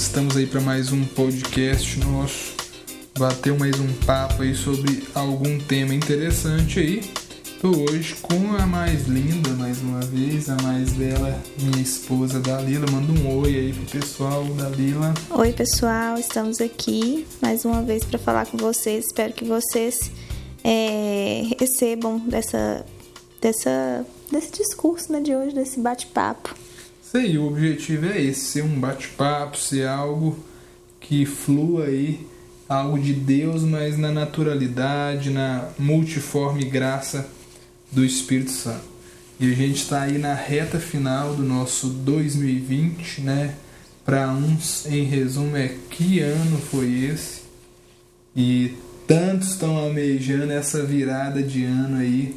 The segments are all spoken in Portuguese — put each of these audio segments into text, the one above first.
estamos aí para mais um podcast nosso. Bateu mais um papo aí sobre algum tema interessante aí. Tô hoje com a mais linda, mais uma vez, a mais bela, minha esposa Dalila. Manda um oi aí pro pessoal, Dalila. Oi, pessoal, estamos aqui mais uma vez para falar com vocês. Espero que vocês é, recebam dessa, dessa, desse discurso né, de hoje, desse bate-papo. Aí, o objetivo é esse, ser um bate-papo, ser algo que flua aí, algo de Deus, mas na naturalidade, na multiforme graça do Espírito Santo. E a gente está aí na reta final do nosso 2020, né? Para uns, em resumo, é que ano foi esse? E tantos estão almejando essa virada de ano aí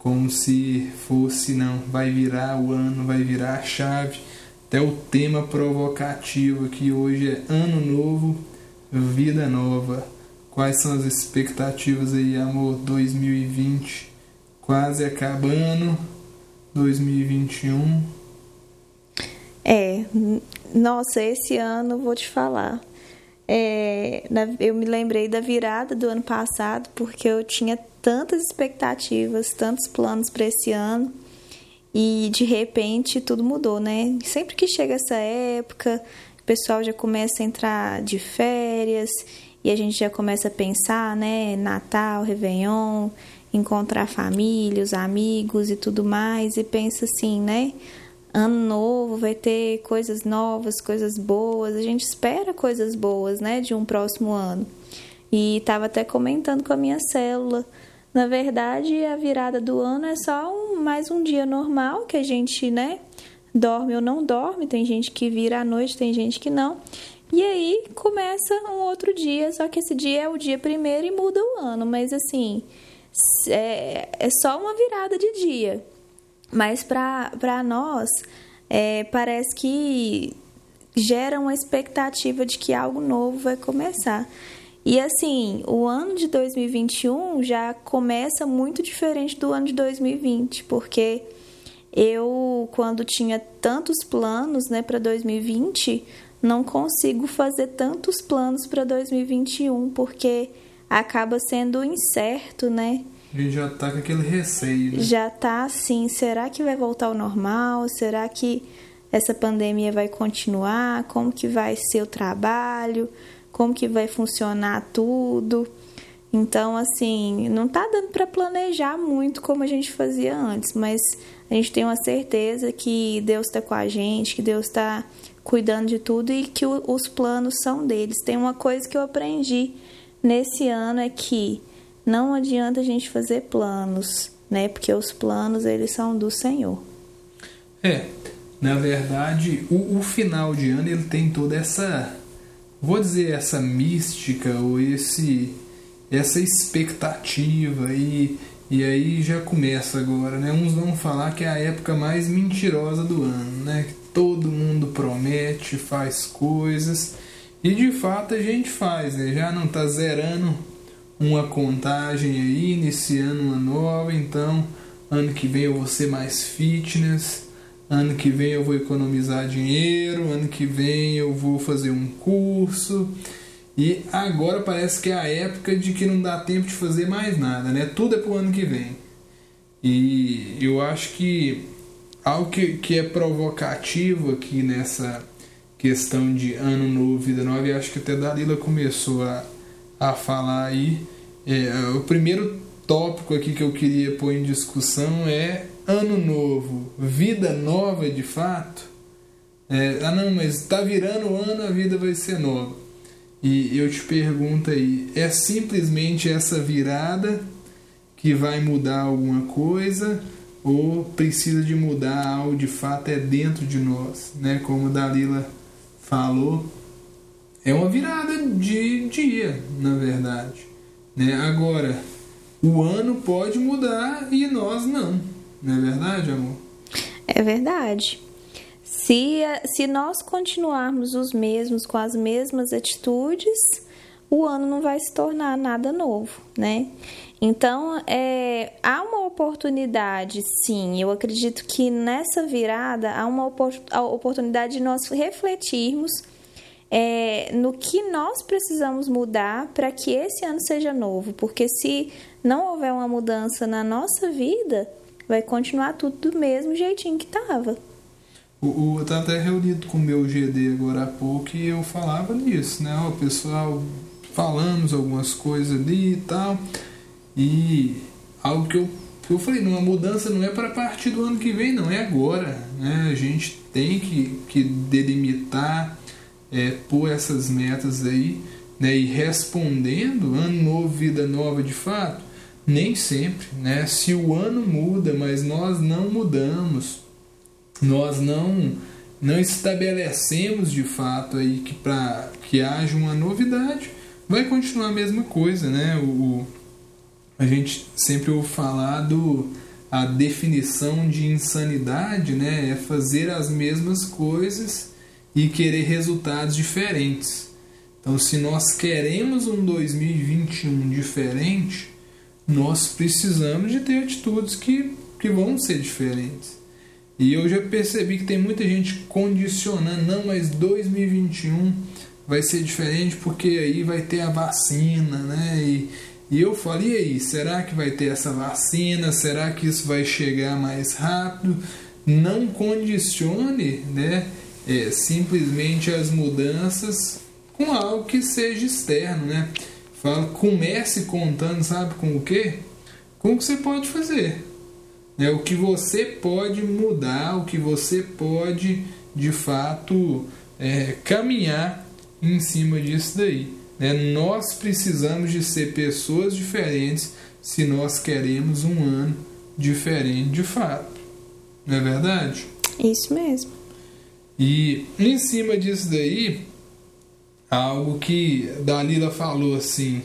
como se fosse, não, vai virar o ano, vai virar a chave. Até o tema provocativo aqui hoje é Ano Novo, Vida Nova. Quais são as expectativas aí, amor? 2020 quase acabando, 2021. É, nossa, esse ano vou te falar. É, eu me lembrei da virada do ano passado porque eu tinha tantas expectativas, tantos planos para esse ano e de repente tudo mudou, né? Sempre que chega essa época, o pessoal já começa a entrar de férias e a gente já começa a pensar, né? Natal, Réveillon, encontrar família, os amigos e tudo mais e pensa assim, né? ano novo vai ter coisas novas, coisas boas. A gente espera coisas boas, né, de um próximo ano. E estava até comentando com a minha célula. Na verdade, a virada do ano é só um, mais um dia normal que a gente, né, dorme ou não dorme. Tem gente que vira à noite, tem gente que não. E aí começa um outro dia, só que esse dia é o dia primeiro e muda o ano. Mas assim, é, é só uma virada de dia. Mas para nós, é, parece que gera uma expectativa de que algo novo vai começar. E assim, o ano de 2021 já começa muito diferente do ano de 2020, porque eu, quando tinha tantos planos né, para 2020, não consigo fazer tantos planos para 2021, porque acaba sendo incerto, né? A gente já tá com aquele receio. Né? Já tá assim, será que vai voltar ao normal? Será que essa pandemia vai continuar? Como que vai ser o trabalho? Como que vai funcionar tudo? Então, assim, não tá dando para planejar muito como a gente fazia antes, mas a gente tem uma certeza que Deus está com a gente, que Deus está cuidando de tudo e que os planos são deles. Tem uma coisa que eu aprendi nesse ano é que não adianta a gente fazer planos, né? Porque os planos eles são do Senhor. É, na verdade, o, o final de ano ele tem toda essa, vou dizer essa mística ou esse essa expectativa e e aí já começa agora, né? Uns vão falar que é a época mais mentirosa do ano, né? Que todo mundo promete, faz coisas e de fato a gente faz, né? Já não tá zerando uma contagem aí, iniciando uma nova, então ano que vem eu vou ser mais fitness, ano que vem eu vou economizar dinheiro, ano que vem eu vou fazer um curso. E agora parece que é a época de que não dá tempo de fazer mais nada, né? Tudo é pro ano que vem. E eu acho que algo que, que é provocativo aqui nessa questão de ano novo, vida nova, e acho que até Dalila começou a, a falar aí. É, o primeiro tópico aqui que eu queria pôr em discussão é ano novo, vida nova de fato. É, ah não, mas está virando o ano, a vida vai ser nova. E eu te pergunto aí, é simplesmente essa virada que vai mudar alguma coisa ou precisa de mudar algo de fato é dentro de nós, né? Como Dalila falou, é uma virada de dia, na verdade. Né? Agora, o ano pode mudar e nós não. Não é verdade, amor? É verdade. Se, se nós continuarmos os mesmos, com as mesmas atitudes, o ano não vai se tornar nada novo, né? Então, é, há uma oportunidade, sim. Eu acredito que nessa virada há uma oportunidade de nós refletirmos é, no que nós precisamos mudar para que esse ano seja novo. Porque se não houver uma mudança na nossa vida, vai continuar tudo do mesmo jeitinho que estava. O, o, eu estava até reunido com o meu GD agora há pouco e eu falava nisso, né? O pessoal, falamos algumas coisas ali e tal. E algo que eu, eu falei, uma mudança não é para partir do ano que vem, não, é agora. Né? A gente tem que, que delimitar, é, pôr essas metas aí, né? E respondendo, ano novo, vida nova de fato, nem sempre, né? Se o ano muda, mas nós não mudamos, nós não não estabelecemos de fato aí que para que haja uma novidade, vai continuar a mesma coisa, né? O, a gente sempre ouve falar do a definição de insanidade, né? É fazer as mesmas coisas e querer resultados diferentes. Então, se nós queremos um 2021 diferente, nós precisamos de ter atitudes que, que vão ser diferentes. E eu já percebi que tem muita gente condicionando, não, mas 2021 vai ser diferente porque aí vai ter a vacina, né? E, e eu falei, e aí, será que vai ter essa vacina? Será que isso vai chegar mais rápido? Não condicione, né? É, simplesmente as mudanças com algo que seja externo, né? Fala, comece contando, sabe com o quê? Com o que você pode fazer né, o que você pode mudar, o que você pode de fato é, caminhar em cima disso daí. Né? Nós precisamos de ser pessoas diferentes se nós queremos um ano diferente de fato. Não é verdade? Isso mesmo. E em cima disso daí, algo que Dalila falou assim,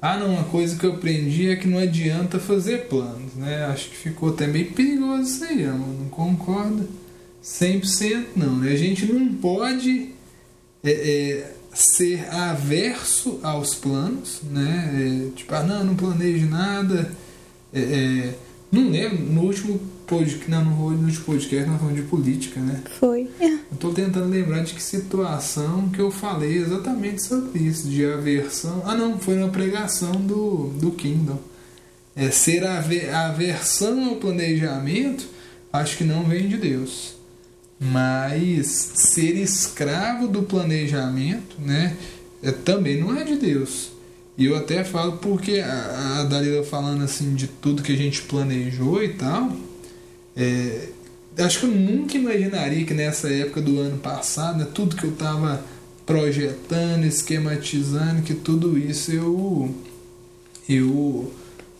ah, não, uma coisa que eu aprendi é que não adianta fazer planos, né? Acho que ficou até meio perigoso isso aí, eu não concordo 100% não, né? A gente não pode é, é, ser averso aos planos, né? É, tipo, ah, não, não planejo nada. É, é, não lembro, no último podcast, não, no último podcast, nós falamos de política, né? Foi. Estou tentando lembrar de que situação que eu falei exatamente sobre isso, de aversão. Ah, não, foi na pregação do, do Kindle. É, ser aver, aversão ao planejamento, acho que não vem de Deus. Mas ser escravo do planejamento, né, é, também não é de Deus. E eu até falo porque a, a Dalila falando assim de tudo que a gente planejou e tal. É, acho que eu nunca imaginaria que nessa época do ano passado, né, tudo que eu estava projetando, esquematizando, que tudo isso eu. Eu.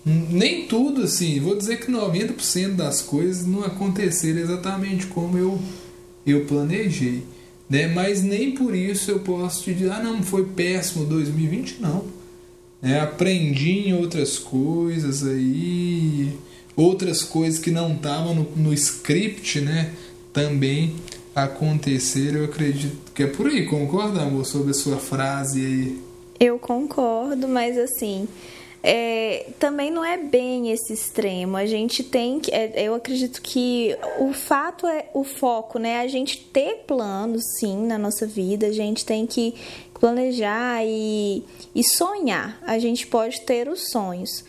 Nem tudo assim, vou dizer que 90% das coisas não aconteceram exatamente como eu, eu planejei. Né? Mas nem por isso eu posso te dizer, ah não, foi péssimo 2020, não né? Aprendi em outras coisas aí, outras coisas que não estavam no, no script, né? Também aconteceram. Eu acredito que é por aí. Concorda, amor, sobre a sua frase aí? Eu concordo, mas assim. É, também não é bem esse extremo. A gente tem que. É, eu acredito que o fato é o foco, né? A gente ter planos, sim, na nossa vida. A gente tem que planejar e, e sonhar. A gente pode ter os sonhos.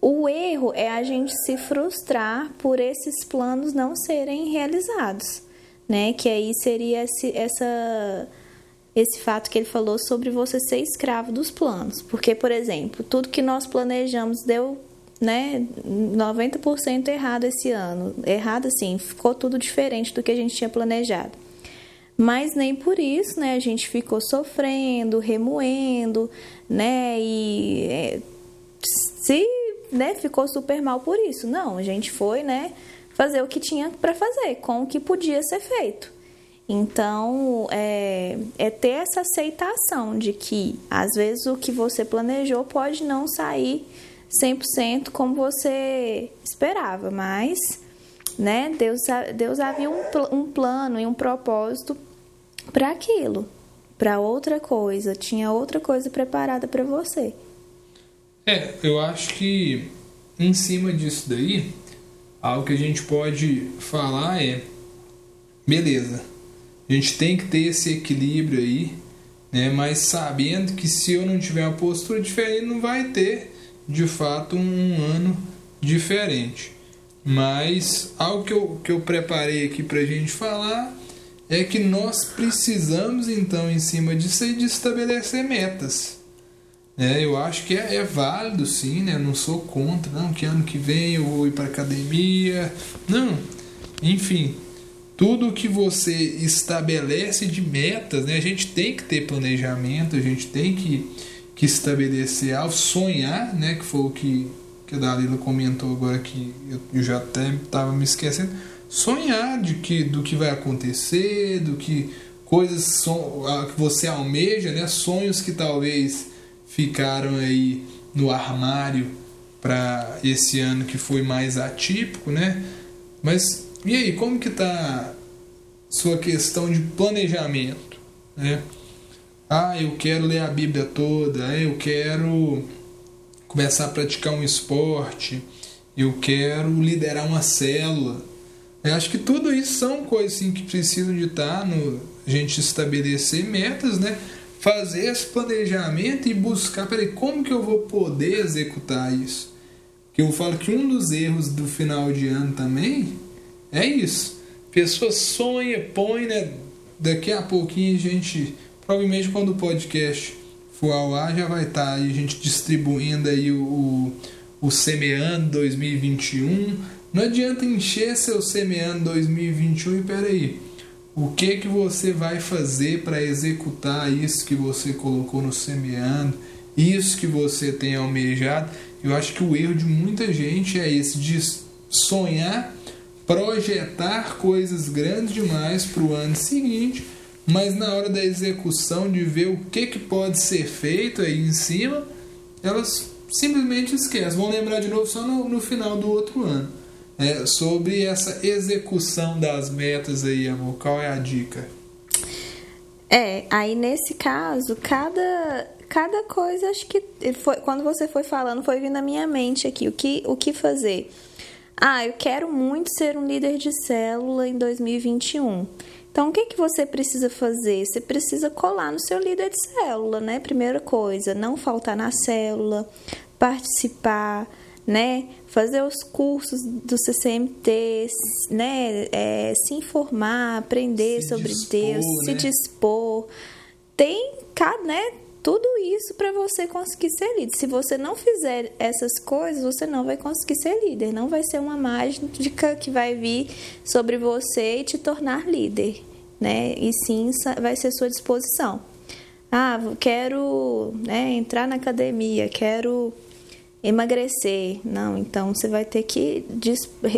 O erro é a gente se frustrar por esses planos não serem realizados, né? Que aí seria esse, essa esse fato que ele falou sobre você ser escravo dos planos. Porque, por exemplo, tudo que nós planejamos deu né, 90% errado esse ano. Errado assim, ficou tudo diferente do que a gente tinha planejado. Mas nem por isso, né, a gente ficou sofrendo, remoendo, né, e é, se, né, ficou super mal por isso. Não, a gente foi, né, fazer o que tinha para fazer, com o que podia ser feito. Então, é, é, ter essa aceitação de que, às vezes, o que você planejou pode não sair 100% como você esperava, mas né? Deus, Deus havia um, um plano e um propósito para aquilo, para outra coisa, tinha outra coisa preparada para você. É, eu acho que em cima disso daí, algo que a gente pode falar é: beleza, a gente tem que ter esse equilíbrio aí, né? mas sabendo que se eu não tiver uma postura diferente, não vai ter de fato um ano diferente. Mas algo que eu, que eu preparei aqui para a gente falar é que nós precisamos, então, em cima disso de estabelecer metas. É, eu acho que é, é, válido sim, né? Não sou contra, não, que ano que vem eu vou ir para academia. Não. Enfim, tudo que você estabelece de metas, né? A gente tem que ter planejamento, a gente tem que, que estabelecer algo, sonhar, né? Que foi o que, que a Dalila comentou agora que eu, eu já até estava me esquecendo. Sonhar de que, do que vai acontecer, do que coisas son, que você almeja, né? Sonhos que talvez ficaram aí no armário para esse ano que foi mais atípico, né? Mas e aí, como que tá sua questão de planejamento, né? Ah, eu quero ler a Bíblia toda, eu quero começar a praticar um esporte, eu quero liderar uma célula. Eu acho que tudo isso são coisas assim, que precisam de estar tá no a gente estabelecer metas, né? fazer esse planejamento e buscar, peraí, como que eu vou poder executar isso? Que eu falo que um dos erros do final de ano também é isso. Pessoa sonha, põe, né? Daqui a pouquinho a gente, provavelmente quando o podcast for ao ar, já vai estar tá aí a gente distribuindo aí o, o, o Semeando 2021. Não adianta encher seu Semeando 2021 e peraí o que que você vai fazer para executar isso que você colocou no semeando, isso que você tem almejado. Eu acho que o erro de muita gente é esse de sonhar, projetar coisas grandes demais para o ano seguinte, mas na hora da execução de ver o que que pode ser feito aí em cima, elas simplesmente esquecem. Vão lembrar de novo só no, no final do outro ano é, sobre essa execução das metas aí, amor. Qual é a dica? É, aí nesse caso, cada, cada coisa, acho que foi, quando você foi falando, foi vindo na minha mente aqui, o que, o que fazer. Ah, eu quero muito ser um líder de célula em 2021. Então, o que, que você precisa fazer? Você precisa colar no seu líder de célula, né? Primeira coisa, não faltar na célula, participar, né? Fazer os cursos do CCMT, né? É, se informar, aprender se sobre dispor, Deus, né? se dispor. Tem, né? Tudo isso para você conseguir ser líder. Se você não fizer essas coisas, você não vai conseguir ser líder. Não vai ser uma mágica que vai vir sobre você e te tornar líder, né? E sim vai ser sua disposição. Ah, quero né, entrar na academia, quero emagrecer. Não, então você vai ter que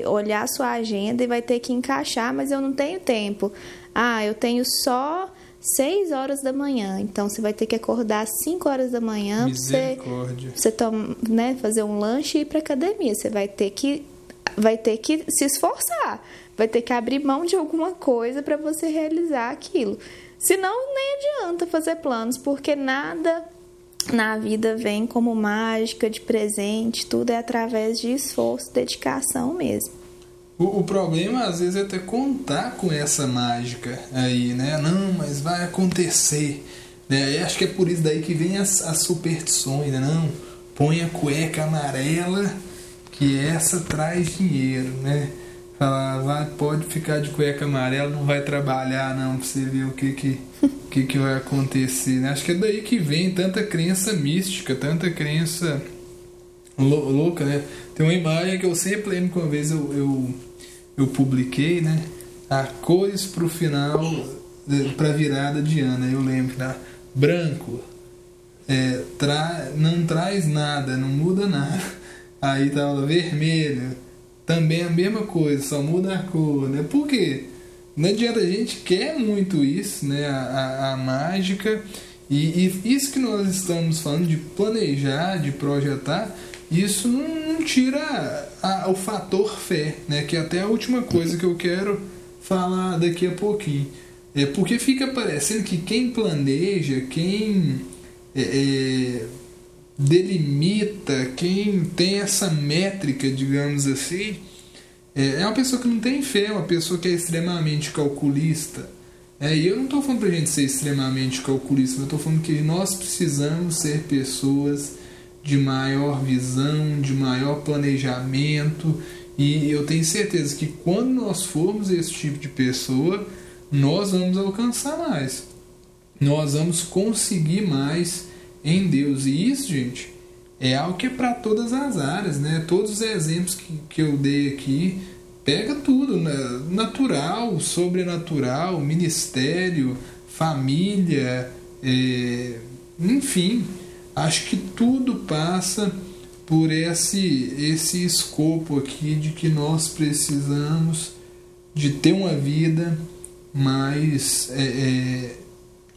olhar sua agenda e vai ter que encaixar, mas eu não tenho tempo. Ah, eu tenho só 6 horas da manhã. Então você vai ter que acordar às 5 horas da manhã para você, você toma, né, fazer um lanche e ir para academia. Você vai ter que vai ter que se esforçar, vai ter que abrir mão de alguma coisa para você realizar aquilo. Senão nem adianta fazer planos, porque nada na vida vem como mágica, de presente, tudo é através de esforço, dedicação mesmo. O, o, problema às vezes é até contar com essa mágica aí, né? Não, mas vai acontecer. Né? acho que é por isso daí que vem as, as superstições, né? Não, põe a cueca amarela que essa traz dinheiro, né? Falar, vai, pode ficar de cueca amarela, não vai trabalhar não, pra você ver o que que, que, que vai acontecer. Né? Acho que é daí que vem tanta crença mística, tanta crença louca, né? Tem uma imagem que eu sempre lembro que uma vez eu, eu, eu publiquei, né? A cores pro final, pra virada de ano, eu lembro, né? Branco, é, tra não traz nada, não muda nada. Aí tava vermelho, também a mesma coisa, só muda a cor, né? Por quê? Não adianta, a gente quer muito isso, né? A, a, a mágica. E, e, isso que nós estamos falando de planejar, de projetar, isso não, tira a, o fator fé, né? Que é até a última coisa que eu quero falar daqui a pouquinho. É porque fica parecendo que quem planeja, quem é, é, delimita, quem tem essa métrica, digamos assim, é, é uma pessoa que não tem fé, é uma pessoa que é extremamente calculista. É, e eu não estou falando para a gente ser extremamente calculista, eu estou falando que nós precisamos ser pessoas de maior visão, de maior planejamento, e eu tenho certeza que quando nós formos esse tipo de pessoa, nós vamos alcançar mais. Nós vamos conseguir mais em Deus. E isso, gente, é algo que é para todas as áreas, né? Todos os exemplos que, que eu dei aqui, pega tudo, né? natural, sobrenatural, ministério, família, é... enfim, acho que tudo passa por esse, esse escopo aqui de que nós precisamos de ter uma vida mais. É, é,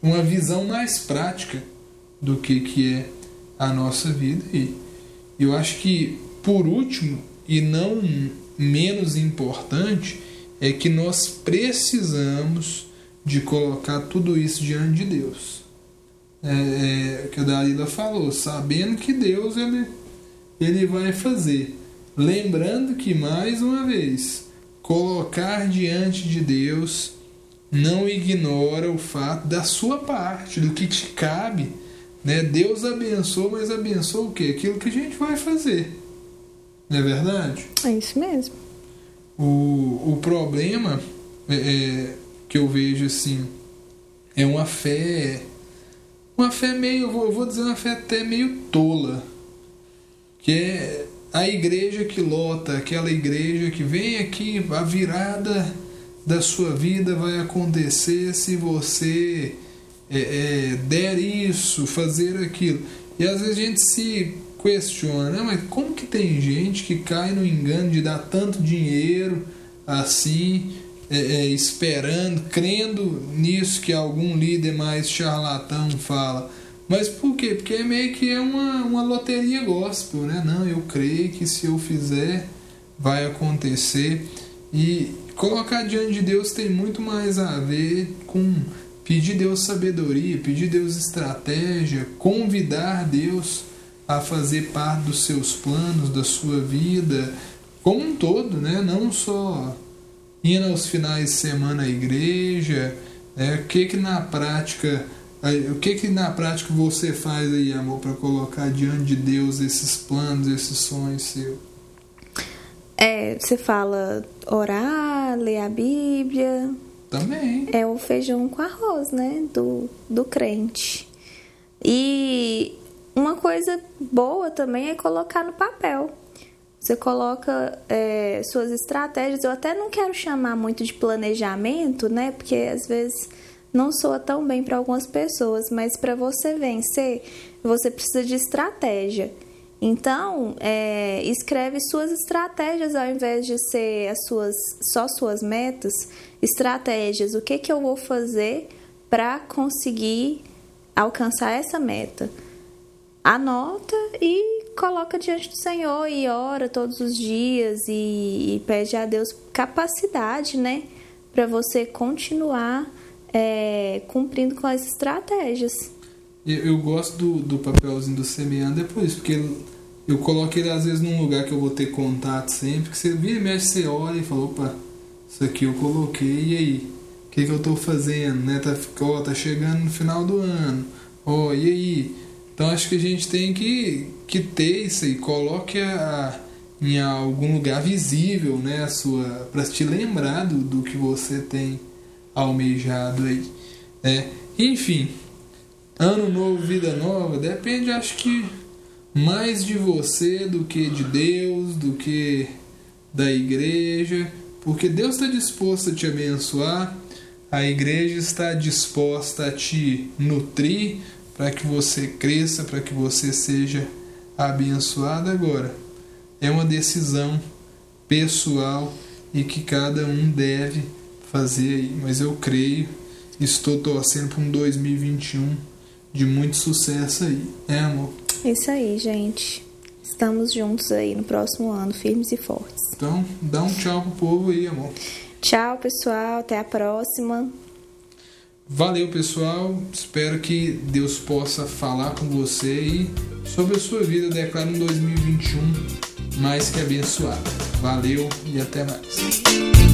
uma visão mais prática do que, que é a nossa vida. E eu acho que, por último, e não menos importante, é que nós precisamos de colocar tudo isso diante de Deus. É, é, que a Dalila falou, sabendo que Deus ele, ele vai fazer. Lembrando que, mais uma vez, colocar diante de Deus não ignora o fato da sua parte, do que te cabe. Né? Deus abençoa, mas abençoa o quê? Aquilo que a gente vai fazer. Não é verdade? É isso mesmo. O, o problema é, é, que eu vejo assim é uma fé. Uma fé meio, eu vou dizer uma fé até meio tola. Que é a igreja que lota, aquela igreja que vem aqui, a virada da sua vida vai acontecer se você é, é, der isso, fazer aquilo. E às vezes a gente se questiona, mas como que tem gente que cai no engano de dar tanto dinheiro assim, é, é, esperando, crendo nisso que algum líder mais charlatão fala. Mas por quê? Porque é meio que é uma, uma loteria gospel, né? Não, eu creio que se eu fizer vai acontecer. E colocar diante de Deus tem muito mais a ver com pedir Deus sabedoria, pedir Deus estratégia, convidar Deus a fazer parte dos seus planos, da sua vida, como um todo, né? Não só indo aos finais de semana à igreja, né? o que que na prática, o que que na prática você faz aí, amor, para colocar diante de Deus esses planos, esses sonhos seus? É, você fala orar, ler a Bíblia. Também. É o feijão com arroz, né? Do, do crente. E uma coisa boa também é colocar no papel. Você coloca é, suas estratégias. Eu até não quero chamar muito de planejamento, né? Porque às vezes não soa tão bem para algumas pessoas, mas para você vencer, você precisa de estratégia. Então, é, escreve suas estratégias ao invés de ser as suas só suas metas. Estratégias. O que que eu vou fazer para conseguir alcançar essa meta? anota e coloca diante do Senhor e ora todos os dias e, e pede a Deus capacidade, né, para você continuar é, cumprindo com as estratégias. Eu, eu gosto do, do papelzinho do semeando isso, porque eu, eu coloco ele às vezes num lugar que eu vou ter contato sempre, que você vira e mexe, você olha e fala, opa, isso aqui eu coloquei, e aí? O que, que eu estou fazendo, né? Tá, ó, tá chegando no final do ano, ó, e aí? Então acho que a gente tem que, que ter isso aí, coloque a, em algum lugar visível, né, a sua para te lembrar do, do que você tem almejado aí, né? Enfim, ano novo, vida nova, depende, acho que mais de você do que de Deus, do que da igreja, porque Deus está disposto a te abençoar, a igreja está disposta a te nutrir, para que você cresça, para que você seja abençoado agora. É uma decisão pessoal e que cada um deve fazer aí, mas eu creio, estou torcendo para um 2021 de muito sucesso aí, é amor? Isso aí, gente. Estamos juntos aí no próximo ano, firmes e fortes. Então, dá um tchau pro povo aí, amor. Tchau, pessoal. Até a próxima. Valeu, pessoal. Espero que Deus possa falar com você e sobre a sua vida. Declaro um 2021 mais que abençoado. Valeu e até mais.